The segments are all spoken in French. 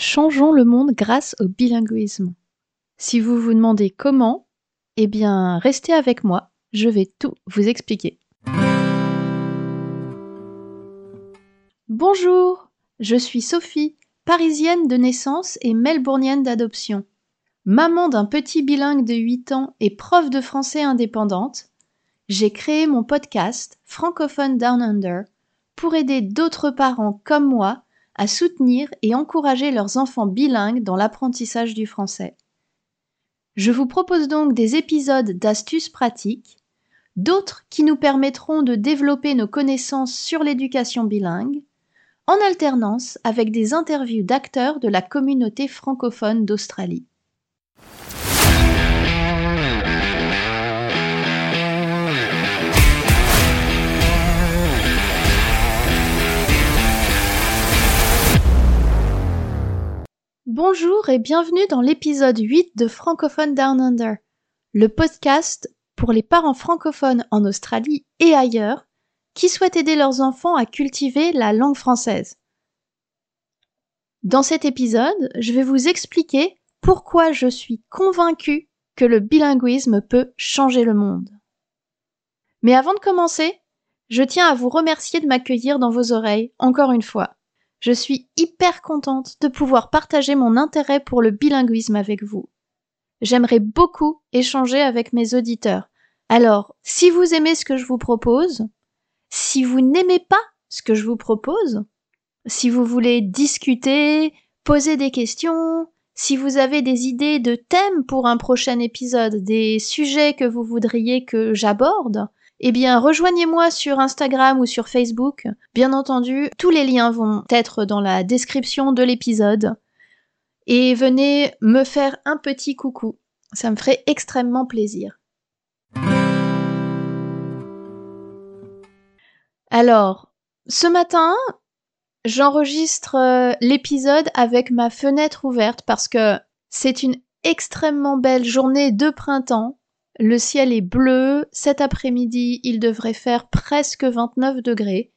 Changeons le monde grâce au bilinguisme. Si vous vous demandez comment, eh bien, restez avec moi, je vais tout vous expliquer. Bonjour, je suis Sophie, parisienne de naissance et melbournienne d'adoption. Maman d'un petit bilingue de 8 ans et prof de français indépendante, j'ai créé mon podcast Francophone Down Under pour aider d'autres parents comme moi à soutenir et encourager leurs enfants bilingues dans l'apprentissage du français. Je vous propose donc des épisodes d'astuces pratiques, d'autres qui nous permettront de développer nos connaissances sur l'éducation bilingue, en alternance avec des interviews d'acteurs de la communauté francophone d'Australie. Bonjour et bienvenue dans l'épisode 8 de Francophone Down Under, le podcast pour les parents francophones en Australie et ailleurs qui souhaitent aider leurs enfants à cultiver la langue française. Dans cet épisode, je vais vous expliquer pourquoi je suis convaincue que le bilinguisme peut changer le monde. Mais avant de commencer, je tiens à vous remercier de m'accueillir dans vos oreilles encore une fois. Je suis hyper contente de pouvoir partager mon intérêt pour le bilinguisme avec vous. J'aimerais beaucoup échanger avec mes auditeurs. Alors, si vous aimez ce que je vous propose, si vous n'aimez pas ce que je vous propose, si vous voulez discuter, poser des questions, si vous avez des idées de thèmes pour un prochain épisode, des sujets que vous voudriez que j'aborde, eh bien, rejoignez-moi sur Instagram ou sur Facebook. Bien entendu, tous les liens vont être dans la description de l'épisode. Et venez me faire un petit coucou. Ça me ferait extrêmement plaisir. Alors, ce matin, j'enregistre euh, l'épisode avec ma fenêtre ouverte parce que c'est une extrêmement belle journée de printemps le ciel est bleu. Cet après-midi, il devrait faire presque 29 degrés.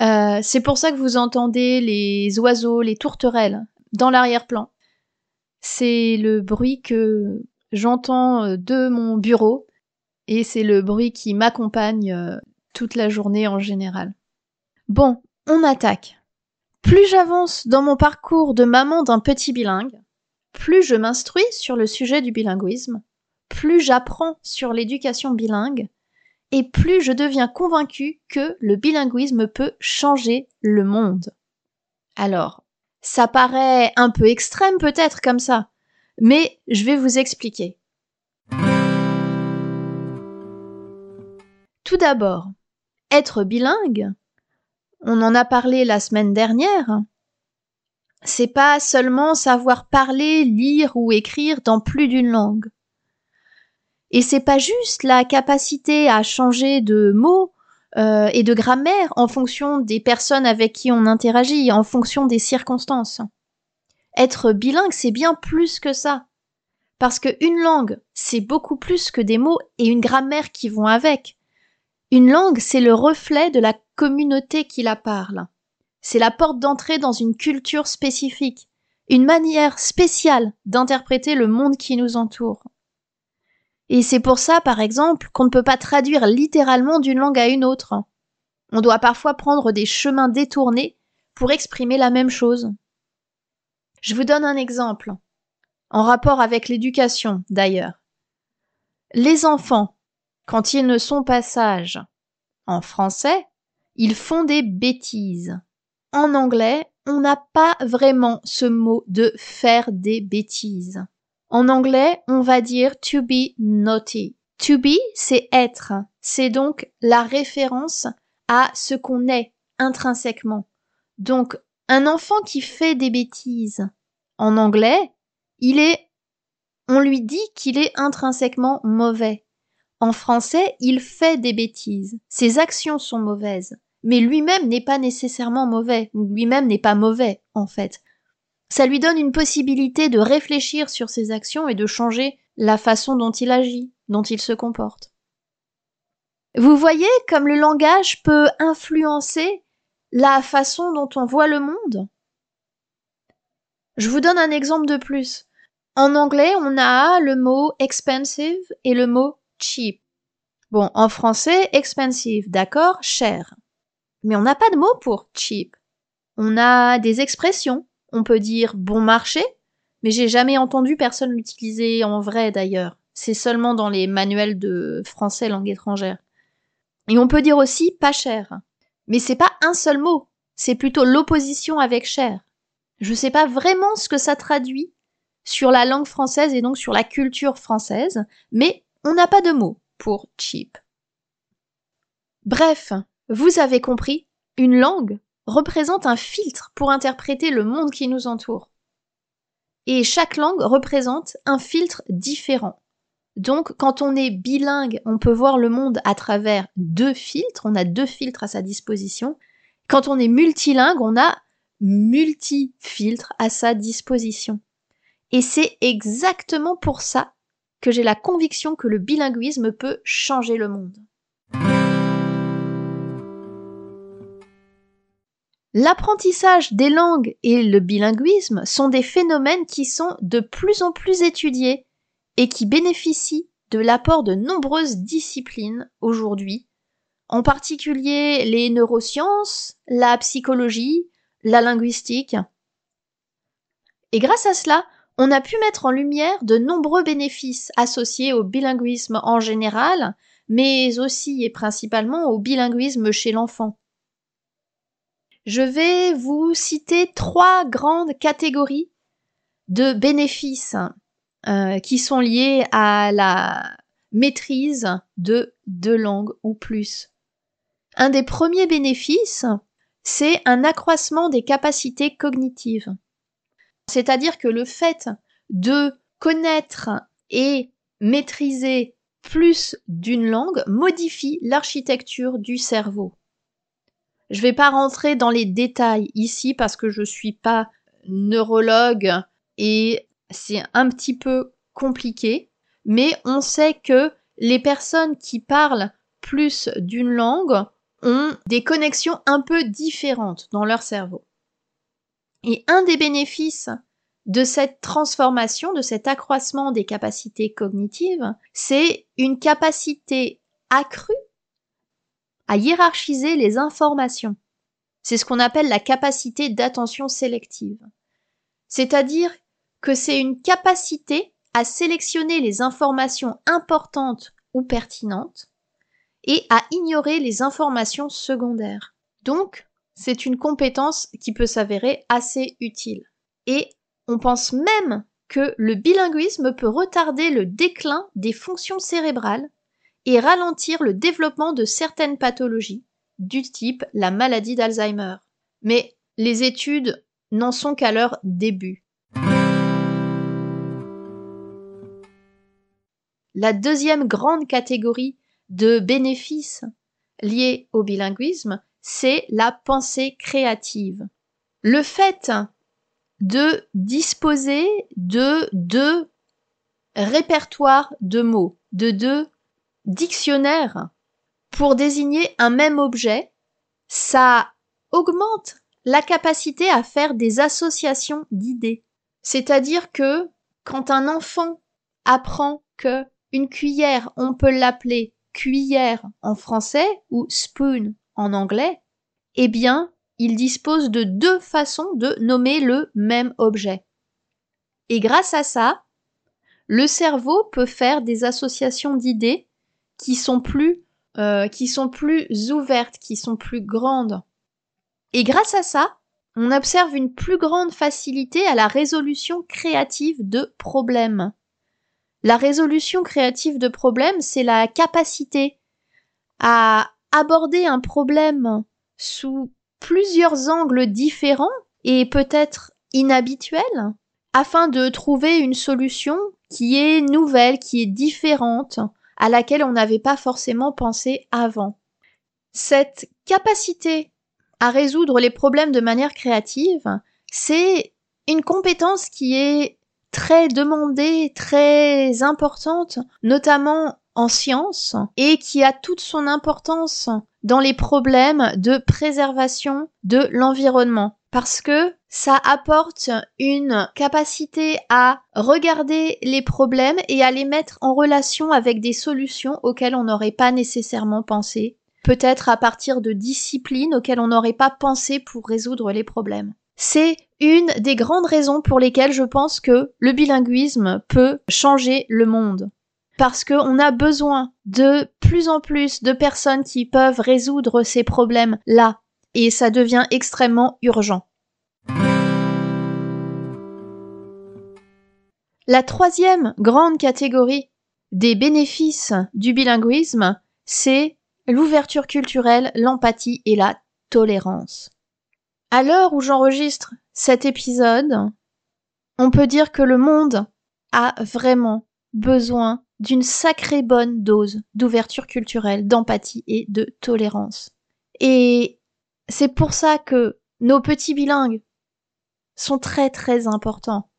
Euh, c'est pour ça que vous entendez les oiseaux, les tourterelles dans l'arrière-plan. C'est le bruit que j'entends euh, de mon bureau et c'est le bruit qui m'accompagne euh, toute la journée en général. Bon, on attaque. Plus j'avance dans mon parcours de maman d'un petit bilingue, plus je m'instruis sur le sujet du bilinguisme, plus j'apprends sur l'éducation bilingue, et plus je deviens convaincue que le bilinguisme peut changer le monde. Alors, ça paraît un peu extrême peut-être comme ça, mais je vais vous expliquer. Tout d'abord, être bilingue, on en a parlé la semaine dernière, c'est pas seulement savoir parler, lire ou écrire dans plus d'une langue. Et c'est pas juste la capacité à changer de mots euh, et de grammaire en fonction des personnes avec qui on interagit, en fonction des circonstances. Être bilingue, c'est bien plus que ça. Parce qu'une langue, c'est beaucoup plus que des mots et une grammaire qui vont avec. Une langue, c'est le reflet de la communauté qui la parle. C'est la porte d'entrée dans une culture spécifique, une manière spéciale d'interpréter le monde qui nous entoure. Et c'est pour ça, par exemple, qu'on ne peut pas traduire littéralement d'une langue à une autre. On doit parfois prendre des chemins détournés pour exprimer la même chose. Je vous donne un exemple, en rapport avec l'éducation d'ailleurs. Les enfants, quand ils ne sont pas sages en français, ils font des bêtises. En anglais, on n'a pas vraiment ce mot de faire des bêtises. En anglais, on va dire to be naughty. To be, c'est être. C'est donc la référence à ce qu'on est intrinsèquement. Donc, un enfant qui fait des bêtises, en anglais, il est, on lui dit qu'il est intrinsèquement mauvais. En français, il fait des bêtises. Ses actions sont mauvaises. Mais lui-même n'est pas nécessairement mauvais. Lui-même n'est pas mauvais, en fait. Ça lui donne une possibilité de réfléchir sur ses actions et de changer la façon dont il agit, dont il se comporte. Vous voyez comme le langage peut influencer la façon dont on voit le monde? Je vous donne un exemple de plus. En anglais, on a le mot expensive et le mot cheap. Bon, en français, expensive, d'accord, cher. Mais on n'a pas de mot pour cheap. On a des expressions. On peut dire bon marché, mais j'ai jamais entendu personne l'utiliser en vrai d'ailleurs. C'est seulement dans les manuels de français langue étrangère. Et on peut dire aussi pas cher. Mais c'est pas un seul mot. C'est plutôt l'opposition avec cher. Je sais pas vraiment ce que ça traduit sur la langue française et donc sur la culture française, mais on n'a pas de mot pour cheap. Bref, vous avez compris, une langue représente un filtre pour interpréter le monde qui nous entoure. Et chaque langue représente un filtre différent. Donc, quand on est bilingue, on peut voir le monde à travers deux filtres, on a deux filtres à sa disposition. Quand on est multilingue, on a multi-filtres à sa disposition. Et c'est exactement pour ça que j'ai la conviction que le bilinguisme peut changer le monde. L'apprentissage des langues et le bilinguisme sont des phénomènes qui sont de plus en plus étudiés et qui bénéficient de l'apport de nombreuses disciplines aujourd'hui, en particulier les neurosciences, la psychologie, la linguistique. Et grâce à cela, on a pu mettre en lumière de nombreux bénéfices associés au bilinguisme en général, mais aussi et principalement au bilinguisme chez l'enfant. Je vais vous citer trois grandes catégories de bénéfices euh, qui sont liés à la maîtrise de deux langues ou plus. Un des premiers bénéfices, c'est un accroissement des capacités cognitives. C'est-à-dire que le fait de connaître et maîtriser plus d'une langue modifie l'architecture du cerveau. Je ne vais pas rentrer dans les détails ici parce que je suis pas neurologue et c'est un petit peu compliqué, mais on sait que les personnes qui parlent plus d'une langue ont des connexions un peu différentes dans leur cerveau. Et un des bénéfices de cette transformation, de cet accroissement des capacités cognitives, c'est une capacité accrue à hiérarchiser les informations. C'est ce qu'on appelle la capacité d'attention sélective. C'est-à-dire que c'est une capacité à sélectionner les informations importantes ou pertinentes et à ignorer les informations secondaires. Donc, c'est une compétence qui peut s'avérer assez utile. Et on pense même que le bilinguisme peut retarder le déclin des fonctions cérébrales et ralentir le développement de certaines pathologies, du type la maladie d'Alzheimer. Mais les études n'en sont qu'à leur début. La deuxième grande catégorie de bénéfices liés au bilinguisme, c'est la pensée créative. Le fait de disposer de deux répertoires de mots, de deux dictionnaire pour désigner un même objet, ça augmente la capacité à faire des associations d'idées. C'est-à-dire que quand un enfant apprend que une cuillère, on peut l'appeler cuillère en français ou spoon en anglais, eh bien, il dispose de deux façons de nommer le même objet. Et grâce à ça, le cerveau peut faire des associations d'idées qui sont plus euh, qui sont plus ouvertes, qui sont plus grandes. Et grâce à ça, on observe une plus grande facilité à la résolution créative de problèmes. La résolution créative de problèmes, c'est la capacité à aborder un problème sous plusieurs angles différents et peut-être inhabituels afin de trouver une solution qui est nouvelle, qui est différente, à laquelle on n'avait pas forcément pensé avant. Cette capacité à résoudre les problèmes de manière créative, c'est une compétence qui est très demandée, très importante, notamment en sciences, et qui a toute son importance dans les problèmes de préservation de l'environnement. Parce que ça apporte une capacité à regarder les problèmes et à les mettre en relation avec des solutions auxquelles on n'aurait pas nécessairement pensé, peut-être à partir de disciplines auxquelles on n'aurait pas pensé pour résoudre les problèmes. C'est une des grandes raisons pour lesquelles je pense que le bilinguisme peut changer le monde. Parce qu'on a besoin de plus en plus de personnes qui peuvent résoudre ces problèmes-là et ça devient extrêmement urgent. La troisième grande catégorie des bénéfices du bilinguisme, c'est l'ouverture culturelle, l'empathie et la tolérance. À l'heure où j'enregistre cet épisode, on peut dire que le monde a vraiment besoin d'une sacrée bonne dose d'ouverture culturelle, d'empathie et de tolérance. Et c'est pour ça que nos petits bilingues sont très très importants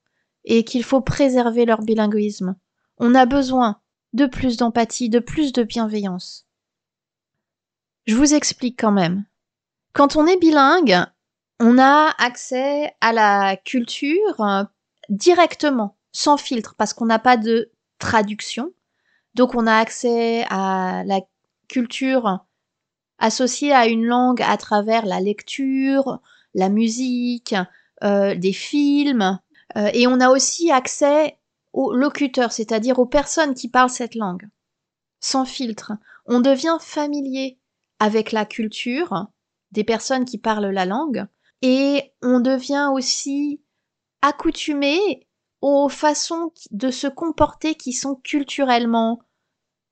et qu'il faut préserver leur bilinguisme. On a besoin de plus d'empathie, de plus de bienveillance. Je vous explique quand même. Quand on est bilingue, on a accès à la culture euh, directement, sans filtre, parce qu'on n'a pas de traduction. Donc on a accès à la culture associée à une langue à travers la lecture, la musique, euh, des films, euh, et on a aussi accès aux locuteurs, c'est-à-dire aux personnes qui parlent cette langue. Sans filtre, on devient familier avec la culture des personnes qui parlent la langue, et on devient aussi accoutumé aux façons de se comporter qui sont culturellement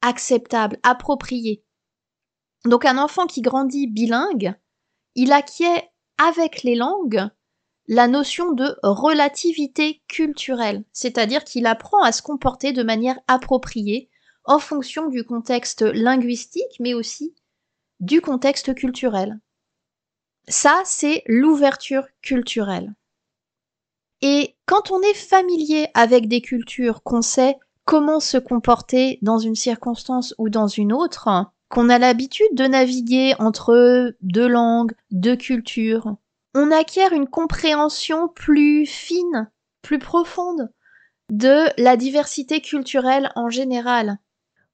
acceptables, appropriées. Donc un enfant qui grandit bilingue, il acquiert avec les langues la notion de relativité culturelle, c'est-à-dire qu'il apprend à se comporter de manière appropriée en fonction du contexte linguistique, mais aussi du contexte culturel. Ça, c'est l'ouverture culturelle. Et quand on est familier avec des cultures, qu'on sait comment se comporter dans une circonstance ou dans une autre, qu'on a l'habitude de naviguer entre deux langues, deux cultures, on acquiert une compréhension plus fine, plus profonde de la diversité culturelle en général.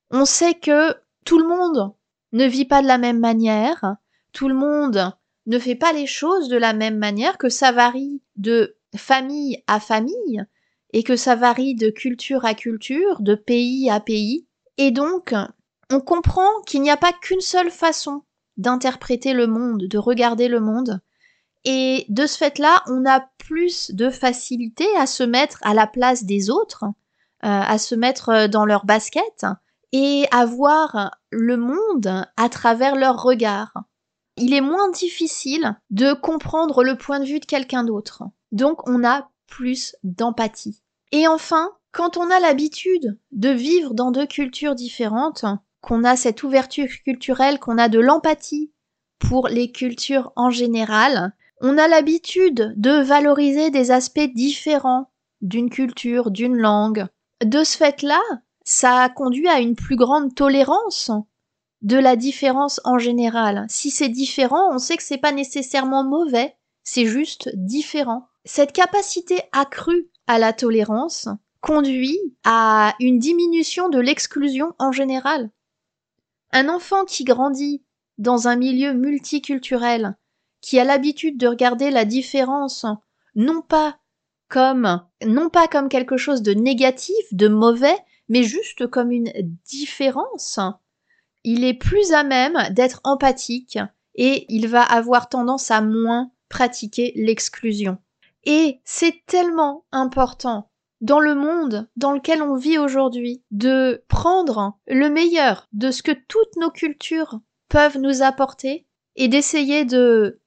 On sait que tout le monde ne vit pas de la même manière, tout le monde ne fait pas les choses de la même manière, que ça varie de famille à famille, et que ça varie de culture à culture, de pays à pays. Et donc, on comprend qu'il n'y a pas qu'une seule façon d'interpréter le monde, de regarder le monde. Et de ce fait-là, on a plus de facilité à se mettre à la place des autres, euh, à se mettre dans leur basket et à voir le monde à travers leur regard il est moins difficile de comprendre le point de vue de quelqu'un d'autre. Donc on a plus d'empathie. Et enfin, quand on a l'habitude de vivre dans deux cultures différentes, qu'on a cette ouverture culturelle, qu'on a de l'empathie pour les cultures en général, on a l'habitude de valoriser des aspects différents d'une culture, d'une langue. De ce fait-là, ça a conduit à une plus grande tolérance de la différence en général. Si c'est différent, on sait que c'est pas nécessairement mauvais, c'est juste différent. Cette capacité accrue à la tolérance conduit à une diminution de l'exclusion en général. Un enfant qui grandit dans un milieu multiculturel, qui a l'habitude de regarder la différence non pas comme non pas comme quelque chose de négatif, de mauvais, mais juste comme une différence, il est plus à même d'être empathique et il va avoir tendance à moins pratiquer l'exclusion. Et c'est tellement important dans le monde dans lequel on vit aujourd'hui de prendre le meilleur de ce que toutes nos cultures peuvent nous apporter et d'essayer de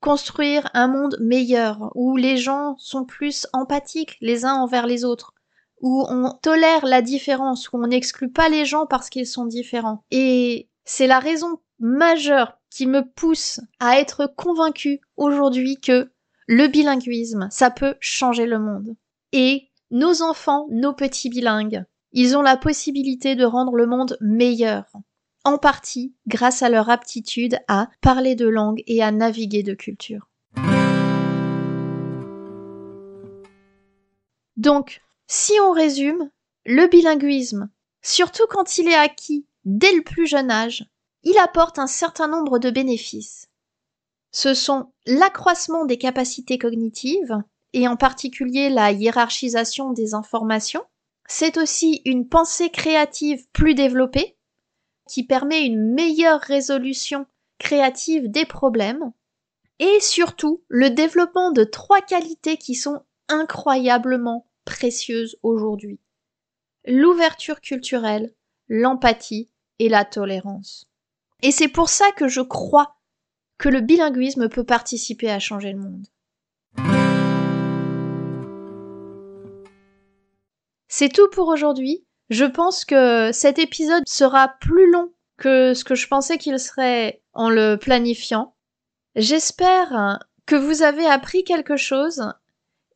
construire un monde meilleur où les gens sont plus empathiques les uns envers les autres, où on tolère la différence, où on n'exclut pas les gens parce qu'ils sont différents. Et c'est la raison majeure qui me pousse à être convaincue aujourd'hui que le bilinguisme, ça peut changer le monde. Et nos enfants, nos petits bilingues, ils ont la possibilité de rendre le monde meilleur, en partie grâce à leur aptitude à parler de langue et à naviguer de culture. Donc, si on résume, le bilinguisme, surtout quand il est acquis dès le plus jeune âge, il apporte un certain nombre de bénéfices. Ce sont l'accroissement des capacités cognitives, et en particulier la hiérarchisation des informations. C'est aussi une pensée créative plus développée, qui permet une meilleure résolution créative des problèmes, et surtout le développement de trois qualités qui sont incroyablement précieuses aujourd'hui. L'ouverture culturelle, l'empathie et la tolérance. Et c'est pour ça que je crois que le bilinguisme peut participer à changer le monde. C'est tout pour aujourd'hui. Je pense que cet épisode sera plus long que ce que je pensais qu'il serait en le planifiant. J'espère que vous avez appris quelque chose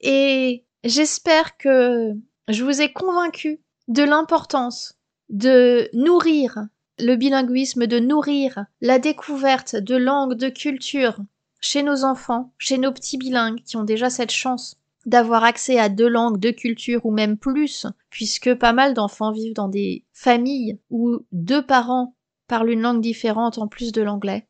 et j'espère que je vous ai convaincu de l'importance de nourrir le bilinguisme, de nourrir la découverte de langues, de cultures chez nos enfants, chez nos petits bilingues qui ont déjà cette chance d'avoir accès à deux langues, deux cultures ou même plus, puisque pas mal d'enfants vivent dans des familles où deux parents parlent une langue différente en plus de l'anglais.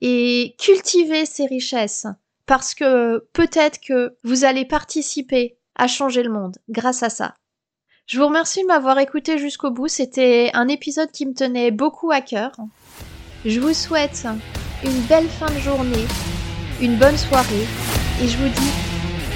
Et cultiver ces richesses, parce que peut-être que vous allez participer à changer le monde grâce à ça. Je vous remercie de m'avoir écouté jusqu'au bout. C'était un épisode qui me tenait beaucoup à cœur. Je vous souhaite une belle fin de journée, une bonne soirée et je vous dis